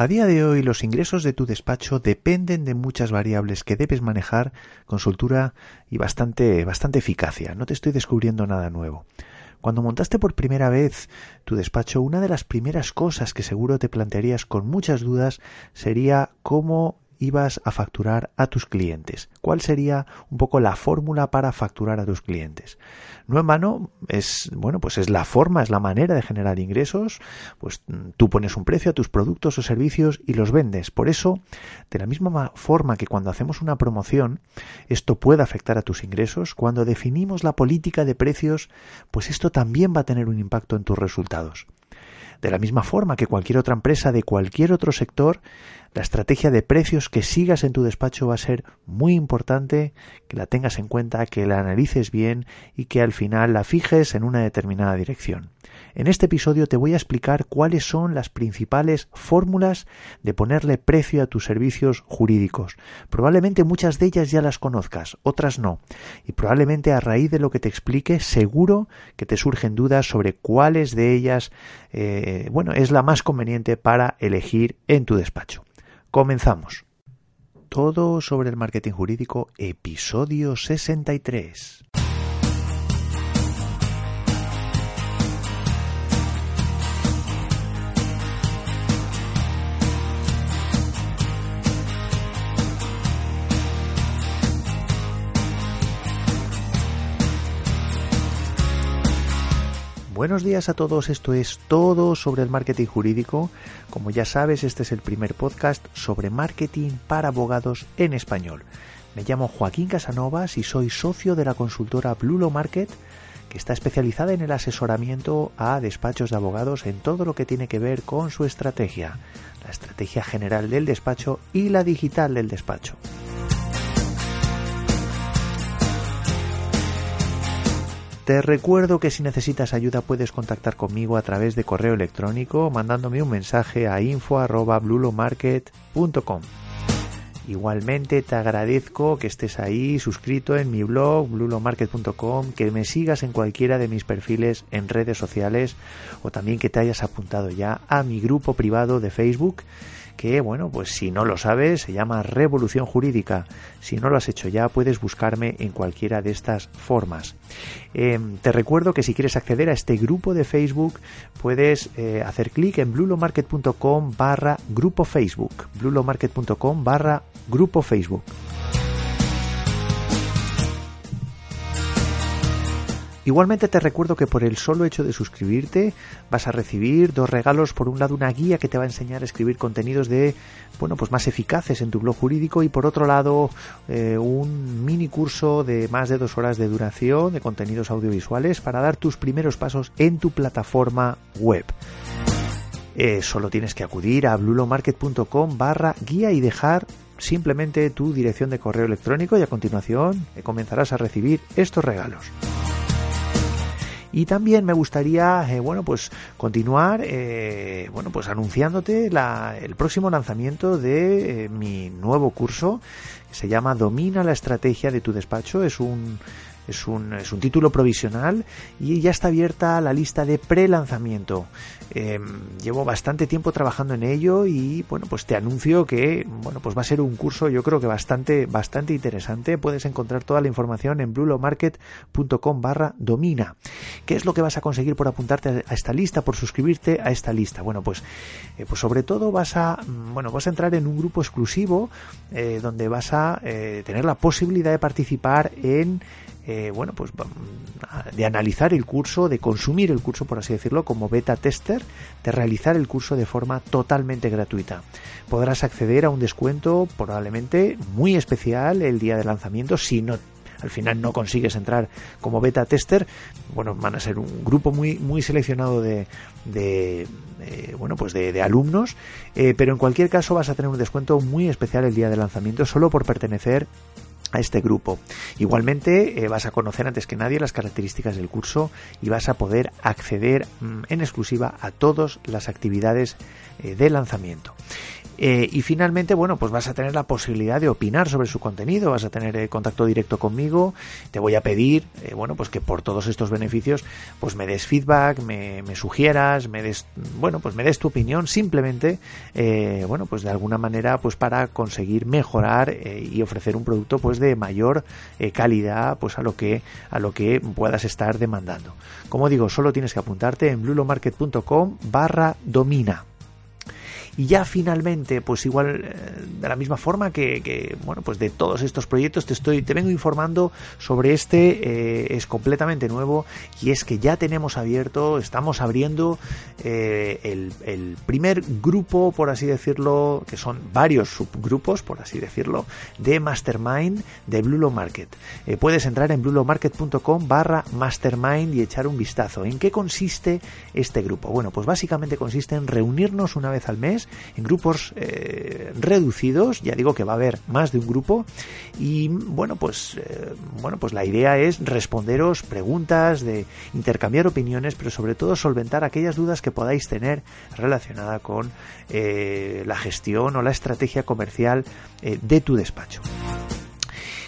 A día de hoy los ingresos de tu despacho dependen de muchas variables que debes manejar con soltura y bastante, bastante eficacia. No te estoy descubriendo nada nuevo. Cuando montaste por primera vez tu despacho, una de las primeras cosas que seguro te plantearías con muchas dudas sería cómo ibas a facturar a tus clientes. ¿Cuál sería un poco la fórmula para facturar a tus clientes? No en vano es, bueno, pues es la forma, es la manera de generar ingresos, pues tú pones un precio a tus productos o servicios y los vendes. Por eso, de la misma forma que cuando hacemos una promoción, esto puede afectar a tus ingresos, cuando definimos la política de precios, pues esto también va a tener un impacto en tus resultados. De la misma forma que cualquier otra empresa de cualquier otro sector, la estrategia de precios que sigas en tu despacho va a ser muy importante, que la tengas en cuenta, que la analices bien y que al final la fijes en una determinada dirección. En este episodio te voy a explicar cuáles son las principales fórmulas de ponerle precio a tus servicios jurídicos. Probablemente muchas de ellas ya las conozcas, otras no. Y probablemente a raíz de lo que te explique, seguro que te surgen dudas sobre cuáles de ellas, eh, bueno, es la más conveniente para elegir en tu despacho. Comenzamos. Todo sobre el marketing jurídico, episodio 63. Buenos días a todos, esto es todo sobre el marketing jurídico. Como ya sabes, este es el primer podcast sobre marketing para abogados en español. Me llamo Joaquín Casanovas y soy socio de la consultora Blulo Market, que está especializada en el asesoramiento a despachos de abogados en todo lo que tiene que ver con su estrategia, la estrategia general del despacho y la digital del despacho. Te recuerdo que si necesitas ayuda puedes contactar conmigo a través de correo electrónico mandándome un mensaje a info@blulomarket.com. Igualmente te agradezco que estés ahí suscrito en mi blog blulomarket.com, que me sigas en cualquiera de mis perfiles en redes sociales o también que te hayas apuntado ya a mi grupo privado de Facebook que, bueno, pues si no lo sabes, se llama Revolución Jurídica. Si no lo has hecho ya, puedes buscarme en cualquiera de estas formas. Eh, te recuerdo que si quieres acceder a este grupo de Facebook, puedes eh, hacer clic en blulomarket.com barra grupo Facebook. blulomarket.com barra grupo Facebook. Igualmente te recuerdo que por el solo hecho de suscribirte vas a recibir dos regalos. Por un lado, una guía que te va a enseñar a escribir contenidos de, bueno, pues más eficaces en tu blog jurídico y por otro lado, eh, un mini curso de más de dos horas de duración de contenidos audiovisuales para dar tus primeros pasos en tu plataforma web. Eh, solo tienes que acudir a blulomarket.com barra guía y dejar simplemente tu dirección de correo electrónico y a continuación eh, comenzarás a recibir estos regalos. Y también me gustaría, eh, bueno, pues continuar, eh, bueno, pues anunciándote la, el próximo lanzamiento de eh, mi nuevo curso que se llama Domina la estrategia de tu despacho. Es un es un, es un título provisional y ya está abierta la lista de pre-lanzamiento. Eh, llevo bastante tiempo trabajando en ello y bueno, pues te anuncio que bueno, pues va a ser un curso yo creo que bastante, bastante interesante. Puedes encontrar toda la información en blulomarket.com barra domina. ¿Qué es lo que vas a conseguir por apuntarte a esta lista, por suscribirte a esta lista? Bueno, pues, eh, pues sobre todo vas a, bueno, vas a entrar en un grupo exclusivo eh, donde vas a eh, tener la posibilidad de participar en eh, bueno, pues de analizar el curso, de consumir el curso, por así decirlo, como beta tester, de realizar el curso de forma totalmente gratuita. Podrás acceder a un descuento probablemente muy especial el día de lanzamiento si no al final no consigues entrar como beta tester, bueno, van a ser un grupo muy, muy seleccionado de, de eh, bueno, pues de, alumnos, eh, pero en cualquier caso vas a tener un descuento muy especial el día de lanzamiento solo por pertenecer a este grupo. Igualmente eh, vas a conocer antes que nadie las características del curso y vas a poder acceder mm, en exclusiva a todas las actividades de lanzamiento. Eh, y finalmente, bueno, pues vas a tener la posibilidad de opinar sobre su contenido, vas a tener eh, contacto directo conmigo, te voy a pedir, eh, bueno, pues que por todos estos beneficios, pues me des feedback, me, sugieras, me des, bueno, pues me des tu opinión, simplemente, bueno, pues de alguna manera, pues para conseguir mejorar y ofrecer un producto, pues de mayor calidad, pues a lo que, a lo que puedas estar demandando. Como digo, solo tienes que apuntarte en blulomarket.com barra domina. Y ya finalmente, pues igual eh, de la misma forma que, bueno, pues de todos estos proyectos te estoy, te vengo informando sobre este, eh, es completamente nuevo y es que ya tenemos abierto, estamos abriendo eh, el, primer grupo, por así decirlo, que son varios subgrupos, por así decirlo, de Mastermind de Blulo Market. puedes entrar en blulomarket.com barra Mastermind y echar un vistazo. ¿En qué consiste este grupo? Bueno, pues básicamente consiste en reunirnos una vez al mes en grupos eh, reducidos, ya digo que va a haber más de un grupo y bueno, pues eh, bueno, pues la idea es responderos preguntas, de intercambiar opiniones, pero sobre todo solventar aquellas dudas que podáis tener relacionada con eh, la gestión o la estrategia comercial de tu despacho.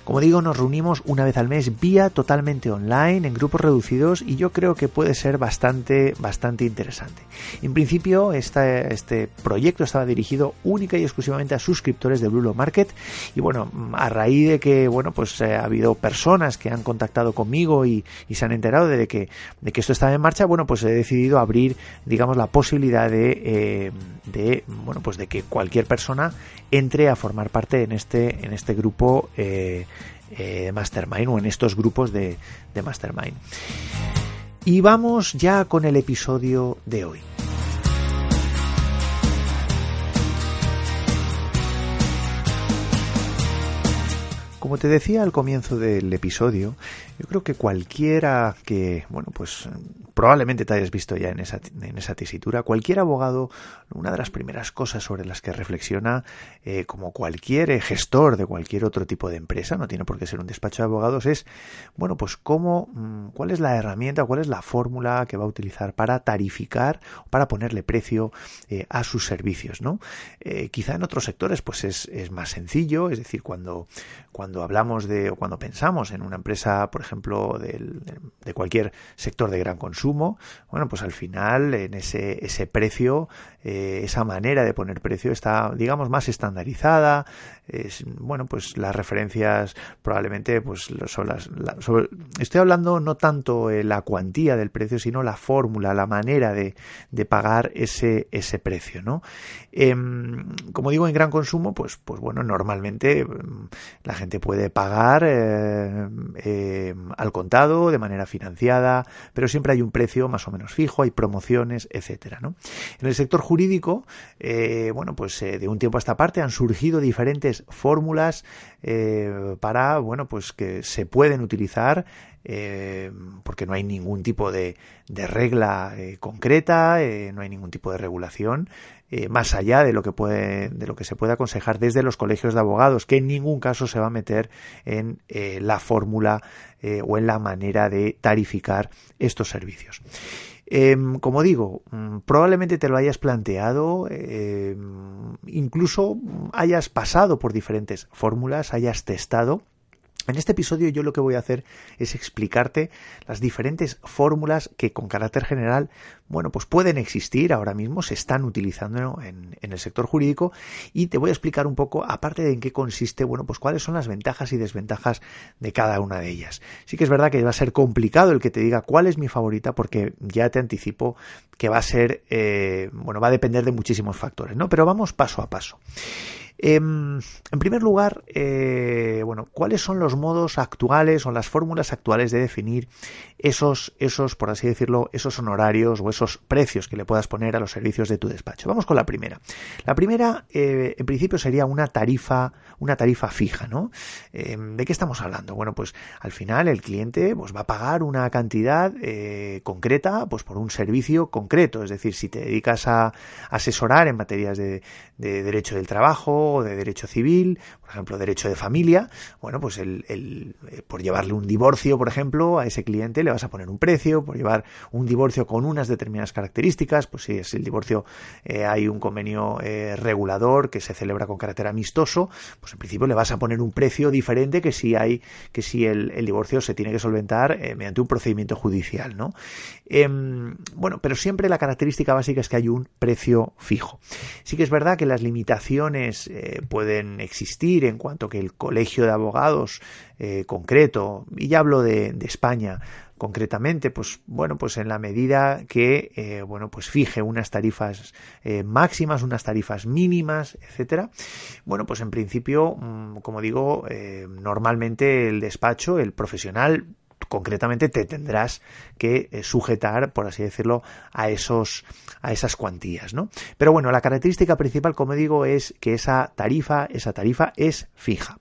Como digo, nos reunimos una vez al mes vía totalmente online en grupos reducidos y yo creo que puede ser bastante, bastante interesante. En principio, este proyecto estaba dirigido única y exclusivamente a suscriptores de Blue Market y bueno, a raíz de que, bueno, pues eh, ha habido personas que han contactado conmigo y, se han enterado de que, de que esto estaba en marcha, bueno, pues he decidido abrir, digamos, la posibilidad de, eh, de bueno, pues de que cualquier persona entre a formar parte en este, en este grupo eh, eh, Mastermind o en estos grupos de, de Mastermind. Y vamos ya con el episodio de hoy. Como te decía al comienzo del episodio, yo creo que cualquiera que, bueno, pues probablemente te hayas visto ya en esa, en esa tesitura, cualquier abogado, una de las primeras cosas sobre las que reflexiona, eh, como cualquier gestor de cualquier otro tipo de empresa, no tiene por qué ser un despacho de abogados, es, bueno, pues cómo, mm, cuál es la herramienta, cuál es la fórmula que va a utilizar para tarificar, para ponerle precio eh, a sus servicios, ¿no? Eh, quizá en otros sectores, pues es, es más sencillo, es decir, cuando, cuando hablamos de, o cuando pensamos en una empresa, por ejemplo, de cualquier sector de gran consumo, bueno, pues al final en ese, ese precio, eh, esa manera de poner precio está, digamos, más estandarizada. Es, bueno, pues las referencias probablemente pues son las... estoy hablando no tanto de la cuantía del precio, sino la fórmula, la manera de, de pagar ese, ese precio, ¿no? Em, como digo, en gran consumo, pues, pues bueno, normalmente em, la gente puede pagar eh, eh, al contado, de manera financiada, pero siempre hay un precio más o menos fijo, hay promociones, etcétera. ¿no? En el sector jurídico, eh, bueno, pues de un tiempo a esta parte han surgido diferentes fórmulas para, bueno, pues que se pueden utilizar porque no hay ningún tipo de, regla concreta, no hay ningún tipo de regulación eh, más allá de lo que puede, de lo que se puede aconsejar desde los colegios de abogados, que en ningún caso se va a meter en eh, la fórmula eh, o en la manera de tarificar estos servicios. Em, como digo, mm, probablemente te lo hayas planteado, em, incluso hayas pasado por diferentes fórmulas, hayas testado en este episodio yo lo que voy a hacer es explicarte las diferentes fórmulas que con carácter general, bueno, pues pueden existir ahora mismo, se están utilizando en, el sector jurídico y te voy a explicar un poco, aparte de en qué consiste, bueno, pues cuáles son las ventajas y desventajas de cada una de ellas. Sí que es verdad que va a ser complicado el que te diga cuál es mi favorita porque ya te anticipo que va a ser, eh, bueno, va a depender de muchísimos factores, ¿no? Pero vamos paso a paso. Em, en primer lugar, eh, bueno, ¿cuáles son los modos actuales o las fórmulas actuales de definir esos, esos, por así decirlo, esos honorarios o esos precios que le puedas poner a los servicios de tu despacho? Vamos con la primera. La primera, eh, en principio, sería una tarifa, una tarifa fija, ¿no? Em, ¿De qué estamos hablando? Bueno, pues al final el cliente pues, va a pagar una cantidad eh, concreta, pues por un servicio concreto. Es decir, si te dedicas a asesorar en materias de, de derecho del trabajo de derecho civil, por ejemplo, derecho de familia, bueno, pues el, el, eh, por llevarle un divorcio, por ejemplo, a ese cliente le vas a poner un precio, por llevar un divorcio con unas determinadas características, pues si es el divorcio eh, hay un convenio eh, regulador que se celebra con carácter amistoso, pues en principio le vas a poner un precio diferente que si hay, que si el, el divorcio se tiene que solventar mediante un procedimiento judicial, ¿no? Em, bueno, pero siempre la característica básica es que hay un precio fijo. Sí que es verdad que las limitaciones eh, pueden existir en cuanto que el colegio de abogados eh, concreto, y ya hablo de, España concretamente, pues bueno, pues en la medida que eh, bueno, pues fije unas tarifas máximas, unas tarifas mínimas, etcétera. Bueno, pues en principio, mmm, como digo, normalmente el despacho, el profesional concretamente te tendrás que eh, sujetar, por así decirlo, a esos a esas cuantías, ¿no? Pero bueno, la característica principal, como digo, es que esa tarifa, esa tarifa es fija.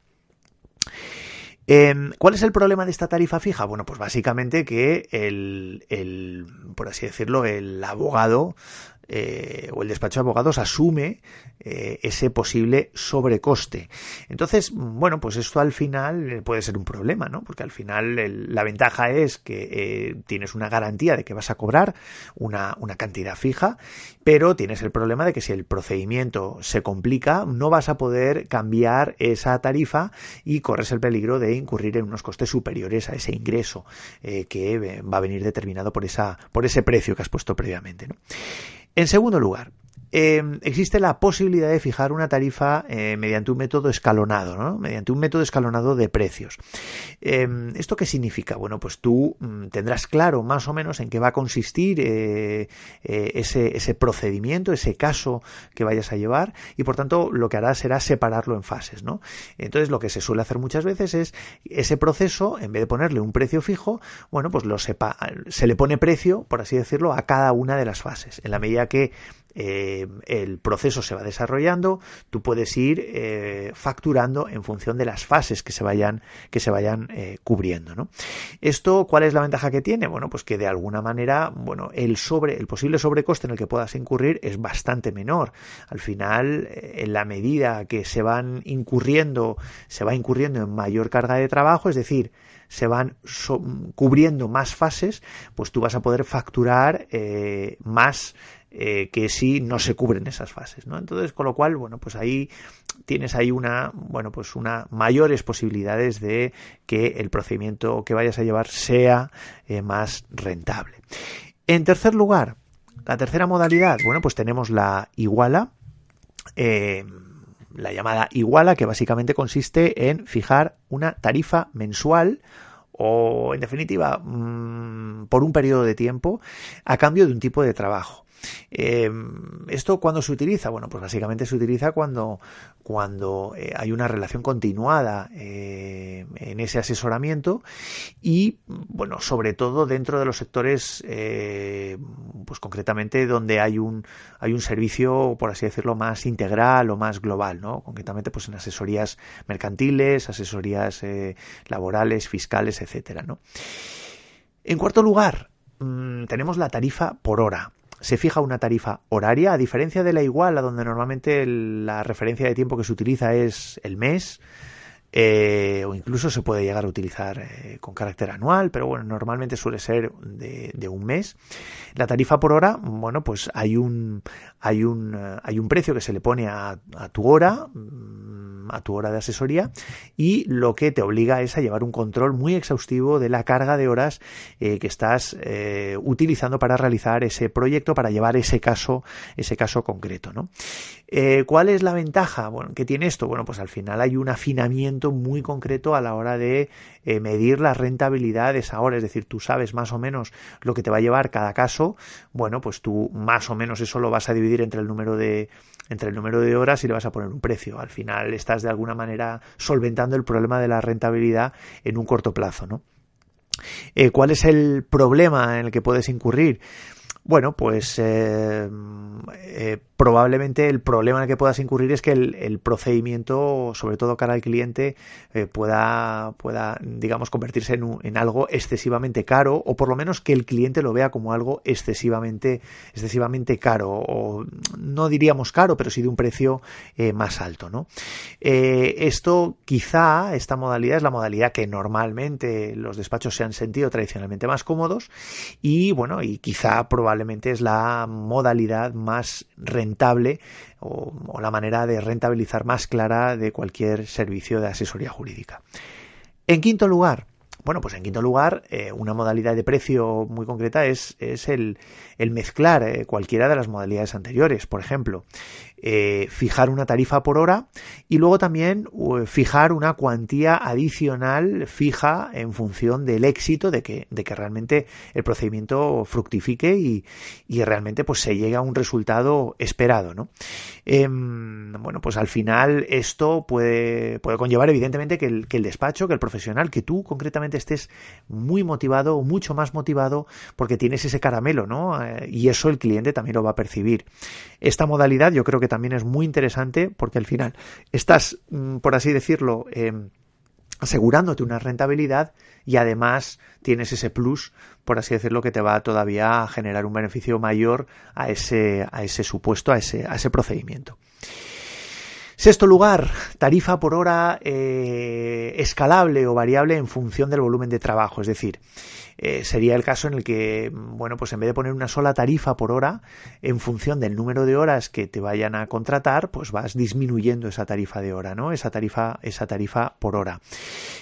Eh, ¿Cuál es el problema de esta tarifa fija? Bueno, pues básicamente que el, el por así decirlo, el abogado eh, o el despacho de abogados asume eh, ese posible sobrecoste. Entonces, bueno, pues esto al final puede ser un problema, ¿no? Porque al final la ventaja es que eh, tienes una garantía de que vas a cobrar una, cantidad fija, pero tienes el problema de que si el procedimiento se complica, no vas a poder cambiar esa tarifa y corres el peligro de incurrir en unos costes superiores a ese ingreso eh, que va a venir determinado por, esa, por ese precio que has puesto previamente, ¿no? En segundo lugar, eh, existe la posibilidad de fijar una tarifa eh, mediante un método escalonado, ¿no? mediante un método escalonado de precios. Eh, ¿Esto qué significa? Bueno, pues tú mmm, tendrás claro más o menos en qué va a consistir eh, eh, ese, ese, procedimiento, ese caso que vayas a llevar y por tanto lo que harás será separarlo en fases. ¿no? Entonces lo que se suele hacer muchas veces es ese proceso, en vez de ponerle un precio fijo, bueno, pues lo sepa, se le pone precio, por así decirlo, a cada una de las fases. En la medida que el proceso se va desarrollando, tú puedes ir eh, facturando en función de las fases que se vayan, que se vayan eh, cubriendo. ¿no? Esto, ¿cuál es la ventaja que tiene? Bueno, pues que de alguna manera, bueno, el sobre, el posible sobrecoste en el que puedas incurrir es bastante menor. Al final, en la medida que se van incurriendo, se va incurriendo en mayor carga de trabajo, es decir, se van so cubriendo más fases, pues tú vas a poder facturar eh, más eh, que si no se cubren esas fases, ¿no? Entonces, con lo cual, bueno, pues ahí tienes ahí una, bueno, pues una mayores posibilidades de que el procedimiento que vayas a llevar sea eh, más rentable. En tercer lugar, la tercera modalidad, bueno, pues tenemos la iguala. Eh, la llamada iguala, que básicamente consiste en fijar una tarifa mensual o, en definitiva, mmm, por un periodo de tiempo a cambio de un tipo de trabajo. Eh, ¿Esto cuándo se utiliza? Bueno, pues básicamente se utiliza cuando, cuando eh, hay una relación continuada eh, en ese asesoramiento y, bueno, sobre todo dentro de los sectores, eh, pues concretamente donde hay un, hay un servicio, por así decirlo, más integral o más global, ¿no? Concretamente, pues en asesorías mercantiles, asesorías laborales, fiscales, etcétera, ¿no? En cuarto lugar, mmm, tenemos la tarifa por hora se fija una tarifa horaria, a diferencia de la iguala, donde normalmente el, la referencia de tiempo que se utiliza es el mes, eh, o incluso se puede llegar a utilizar eh, con carácter anual, pero bueno, normalmente suele ser de, un mes. La tarifa por hora, bueno, pues hay un, hay un, hay un precio que se le pone a, a tu hora, a tu hora de asesoría y lo que te obliga es a llevar un control muy exhaustivo de la carga de horas eh, que estás eh, utilizando para realizar ese proyecto, para llevar ese caso, ese caso concreto, ¿no? Eh, ¿Cuál es la ventaja bueno, que tiene esto? Bueno, pues al final hay un afinamiento muy concreto a la hora de eh, medir la rentabilidad de esa hora, es decir, tú sabes más o menos lo que te va a llevar cada caso, bueno, pues tú más o menos eso lo vas a dividir entre el número de entre el número de horas y le vas a poner un precio. Al final estás de alguna manera solventando el problema de la rentabilidad en un corto plazo, ¿no? Eh, ¿Cuál es el problema en el que puedes incurrir? Bueno, pues eh, eh, probablemente el problema en el que puedas incurrir es que el, procedimiento, sobre todo cara al cliente, eh, pueda, pueda, digamos, convertirse en, algo excesivamente caro o por lo menos que el cliente lo vea como algo excesivamente, excesivamente caro o no diríamos caro, pero sí de un precio más alto, ¿no? esto quizá, esta modalidad es la modalidad que normalmente los despachos se han sentido tradicionalmente más cómodos y bueno, y quizá probablemente es la modalidad más rentable o, o, la manera de rentabilizar más clara de cualquier servicio de asesoría jurídica. En quinto lugar, bueno, pues en quinto lugar, eh, una modalidad de precio muy concreta es, es el, el, mezclar eh, cualquiera de las modalidades anteriores. Por ejemplo, eh, fijar una tarifa por hora y luego también fijar una cuantía adicional fija en función del éxito de que, de que realmente el procedimiento fructifique y, y, realmente pues se llegue a un resultado esperado. ¿no? Em, bueno, pues al final esto puede, puede conllevar evidentemente que el, que el despacho, que el profesional, que tú concretamente estés muy motivado, mucho más motivado porque tienes ese caramelo, ¿no? Eh, y eso el cliente también lo va a percibir. Esta modalidad yo creo que también es muy interesante porque al final estás, mm, por así decirlo, em, asegurándote una rentabilidad y además tienes ese plus, por así decirlo, que te va todavía a generar un beneficio mayor a ese, a ese supuesto, a ese, a ese procedimiento. Sexto lugar, tarifa por hora eh, escalable o variable en función del volumen de trabajo. Es decir, eh, sería el caso en el que, bueno, pues en vez de poner una sola tarifa por hora, en función del número de horas que te vayan a contratar, pues vas disminuyendo esa tarifa de hora, ¿no? Esa tarifa, esa tarifa por hora.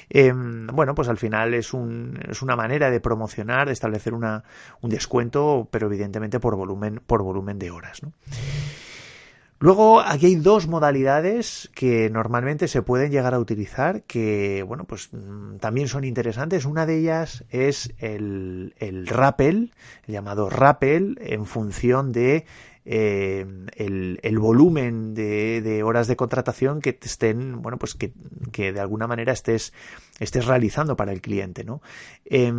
Eh, bueno, pues al final es, un, es una manera de promocionar, de establecer una, un descuento, pero evidentemente por volumen, por volumen de horas, ¿no? Luego, aquí hay dos modalidades que normalmente se pueden llegar a utilizar que, bueno, pues mm, también son interesantes. Una de ellas es el, el rappel, el llamado rappel, en función de eh, el, volumen de, horas de contratación que te estén, bueno, pues que, de alguna manera estés, estés realizando para el cliente, ¿no? Eh,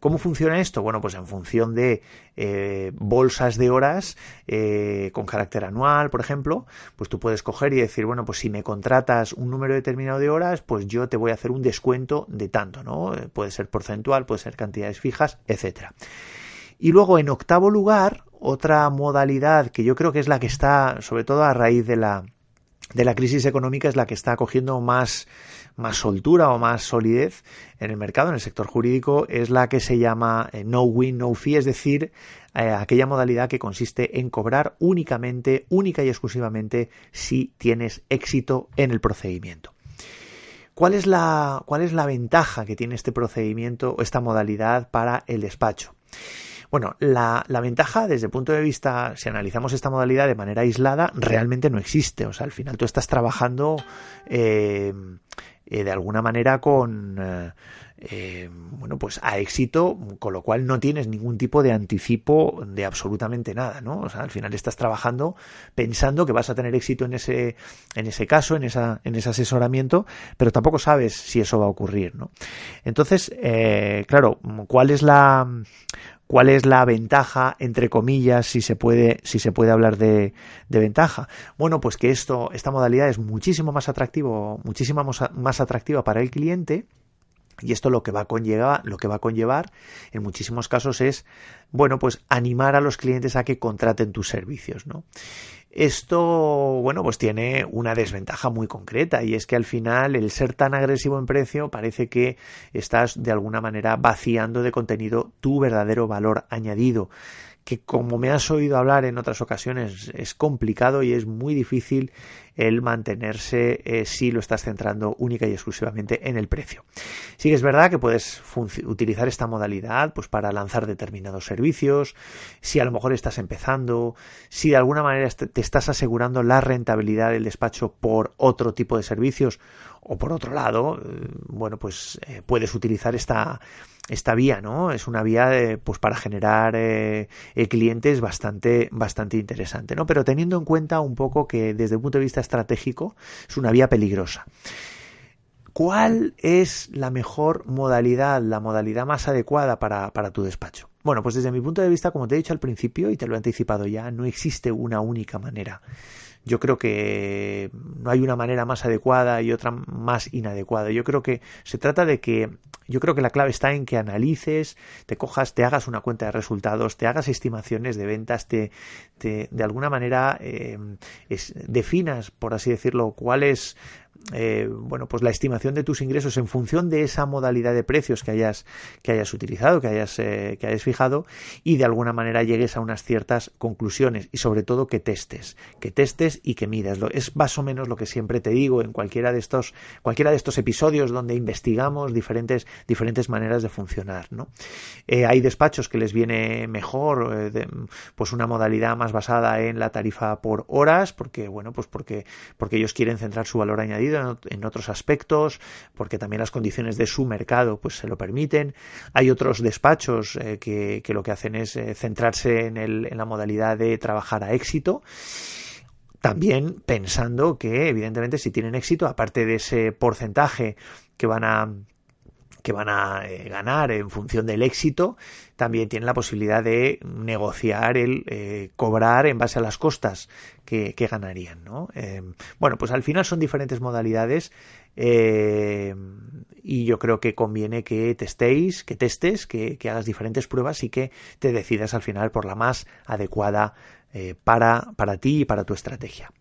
¿Cómo funciona esto? Bueno, pues en función de eh, bolsas de horas eh, con carácter anual, por ejemplo, pues tú puedes coger y decir, bueno, pues si me contratas un número determinado de horas, pues yo te voy a hacer un descuento de tanto, ¿no? Puede ser porcentual, puede ser cantidades fijas, etcétera. Y luego, en octavo lugar, otra modalidad que yo creo que es la que está, sobre todo a raíz de la, de la crisis económica, es la que está cogiendo más, más soltura o más solidez en el mercado, en el sector jurídico, es la que se llama eh, no win, no fee, es decir, eh, aquella modalidad que consiste en cobrar únicamente, única y exclusivamente si tienes éxito en el procedimiento. ¿Cuál es la, cuál es la ventaja que tiene este procedimiento o esta modalidad para el despacho? Bueno, la, la, ventaja desde el punto de vista, si analizamos esta modalidad de manera aislada, realmente no existe. O sea, al final tú estás trabajando eh, eh, de alguna manera con... Eh, eh, bueno, pues a éxito, con lo cual no tienes ningún tipo de anticipo de absolutamente nada, ¿no? O sea, al final estás trabajando pensando que vas a tener éxito en ese, en ese caso, en esa, en ese asesoramiento, pero tampoco sabes si eso va a ocurrir, ¿no? Entonces, eh, claro, ¿cuál es la, ¿Cuál es la ventaja, entre comillas, si se puede, si se puede hablar de, de, ventaja? Bueno, pues que esto, esta modalidad es muchísimo más atractivo, muchísimo más atractiva para el cliente. Y esto lo que va a conllevar, lo que va a conllevar en muchísimos casos es, bueno, pues animar a los clientes a que contraten tus servicios, ¿no? Esto, bueno, pues tiene una desventaja muy concreta y es que al final el ser tan agresivo en precio parece que estás de alguna manera vaciando de contenido tu verdadero valor añadido que como me has oído hablar en otras ocasiones es complicado y es muy difícil el mantenerse eh, si lo estás centrando única y exclusivamente en el precio. Sí que es verdad que puedes utilizar esta modalidad pues para lanzar determinados servicios, si a lo mejor estás empezando, si de alguna manera te estás asegurando la rentabilidad del despacho por otro tipo de servicios o por otro lado, eh, bueno, pues eh, puedes utilizar esta esta vía, ¿no? Es una vía pues para generar clientes bastante, bastante interesante, ¿no? Pero teniendo en cuenta un poco que desde el punto de vista estratégico es una vía peligrosa. ¿Cuál es la mejor modalidad, la modalidad más adecuada para, para tu despacho? Bueno, pues desde mi punto de vista, como te he dicho al principio y te lo he anticipado ya, no existe una única manera yo creo que no hay una manera más adecuada y otra más inadecuada. Yo creo que se trata de que yo creo que la clave está en que analices, te cojas, te hagas una cuenta de resultados, te hagas estimaciones de ventas, te, te de alguna manera eh, definas, por así decirlo, cuál es eh, bueno, pues la estimación de tus ingresos en función de esa modalidad de precios que hayas, que hayas utilizado, que hayas, eh, que hayas fijado y de alguna manera llegues a unas ciertas conclusiones y sobre todo que testes, que testes y que midas. Es más o menos lo que siempre te digo en cualquiera de estos, cualquiera de estos episodios donde investigamos diferentes, diferentes maneras de funcionar, ¿no? Eh, hay despachos que les viene mejor, pues una modalidad más basada en la tarifa por horas, porque, bueno, pues porque, porque ellos quieren centrar su valor añadido en otros aspectos, porque también las condiciones de su mercado pues se lo permiten. Hay otros despachos eh, que, lo que hacen es eh, centrarse en, el, en la modalidad de trabajar a éxito también pensando que evidentemente si tienen éxito aparte de ese porcentaje que van a que van a eh, ganar en función del éxito, también tienen la posibilidad de negociar el eh, cobrar en base a las costas que, ganarían. ¿no? Eh, bueno, pues al final son diferentes modalidades y yo creo que conviene que testéis, que testes, que, que, hagas diferentes pruebas y que te decidas al final por la más adecuada para, para ti y para tu estrategia.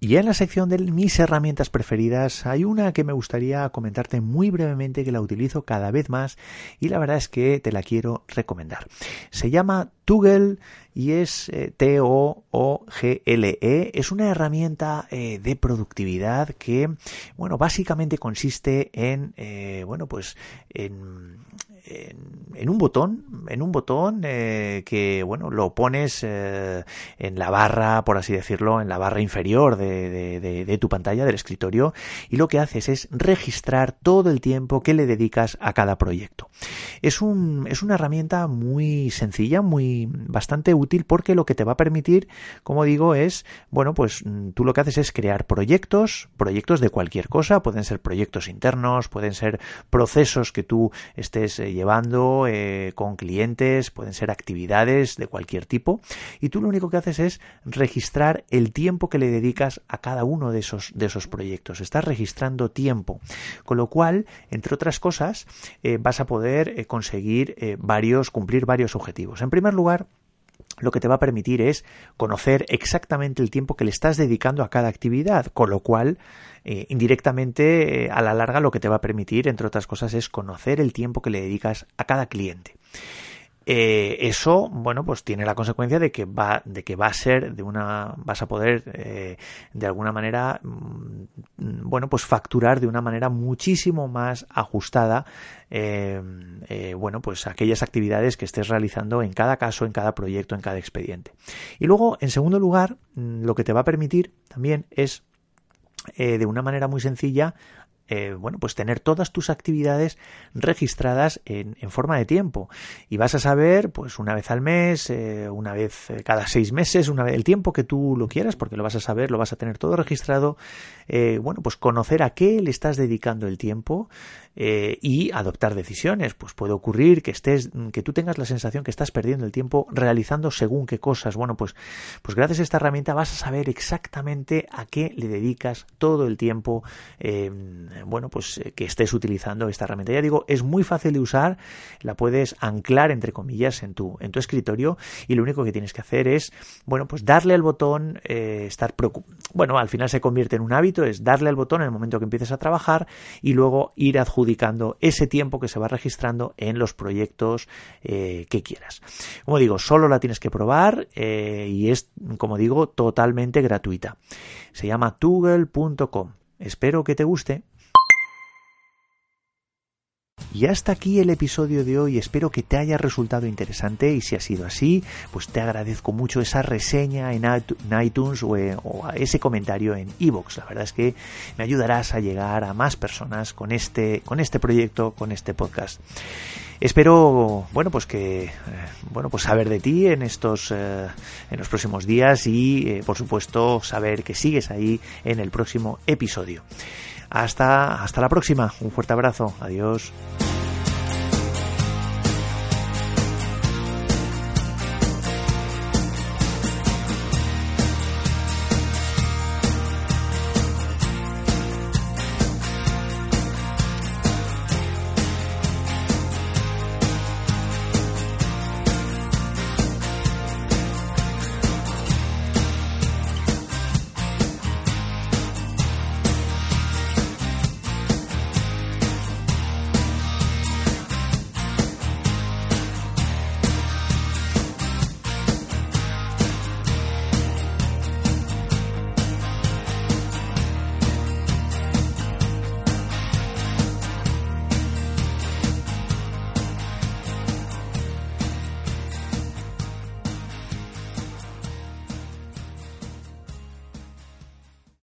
Y en la sección de mis herramientas preferidas hay una que me gustaría comentarte muy brevemente que la utilizo cada vez más y la verdad es que te la quiero recomendar. Se llama Toggle y es eh, T-O-O-G-L-E. Es una herramienta eh, de productividad que, bueno, básicamente consiste en, eh, bueno, pues en en, un botón, en un botón que bueno lo pones en la barra, por así decirlo, en la barra inferior de, de, tu pantalla del escritorio y lo que haces es registrar todo el tiempo que le dedicas a cada proyecto. Es un es una herramienta muy sencilla, muy bastante útil porque lo que te va a permitir, como digo, es bueno pues mm, tú lo que haces es crear proyectos, proyectos de cualquier cosa, pueden ser proyectos internos, pueden ser procesos que tú estés eh, llevando eh, con clientes, pueden ser actividades de cualquier tipo, y tú lo único que haces es registrar el tiempo que le dedicas a cada uno de esos, de esos proyectos. Estás registrando tiempo, con lo cual, entre otras cosas, eh, vas a poder conseguir varios, cumplir varios objetivos. En primer lugar, lo que te va a permitir es conocer exactamente el tiempo que le estás dedicando a cada actividad, con lo cual eh, indirectamente eh, a la larga lo que te va a permitir, entre otras cosas, es conocer el tiempo que le dedicas a cada cliente. Eh, eso, bueno, pues tiene la consecuencia de que va, de que va a ser de una, vas a poder eh, de alguna manera, mm, bueno, pues facturar de una manera muchísimo más ajustada, eh, bueno, pues aquellas actividades que estés realizando en cada caso, en cada proyecto, en cada expediente. Y luego, en segundo lugar, mm, lo que te va a permitir también es de una manera muy sencilla eh, bueno, pues tener todas tus actividades registradas en, forma de tiempo. Y vas a saber, pues una vez al mes, eh, una vez eh, cada seis meses, una vez, el tiempo que tú lo quieras, porque lo vas a saber, lo vas a tener todo registrado. bueno, pues conocer a qué le estás dedicando el tiempo y adoptar decisiones. Pues puede ocurrir que estés, que tú tengas la sensación que estás perdiendo el tiempo realizando según qué cosas. Bueno, pues, pues gracias a esta herramienta vas a saber exactamente a qué le dedicas todo el tiempo bueno, pues que estés utilizando esta herramienta. Ya digo, es muy fácil de usar, la puedes anclar entre comillas en tu, en tu escritorio y lo único que tienes que hacer es, bueno, pues darle al botón, estar bueno, al final se convierte en un hábito, es darle al botón en el momento que empieces a trabajar y luego ir adjudicando ese tiempo que se va registrando en los proyectos que quieras. Como digo, solo la tienes que probar y es, como digo, totalmente gratuita. Se llama toogle.com. Espero que te guste. Y hasta aquí el episodio de hoy, espero que te haya resultado interesante y si ha sido así, pues te agradezco mucho esa reseña en iTunes o, ese comentario en iVoox. La verdad es que me ayudarás a llegar a más personas con este, con este proyecto, con este podcast. Espero, bueno, pues que, eh, bueno, pues saber de ti en estos, eh, en los próximos días y, eh, por supuesto, saber que sigues ahí en el próximo episodio. Hasta, hasta la próxima. Un fuerte abrazo. Adiós.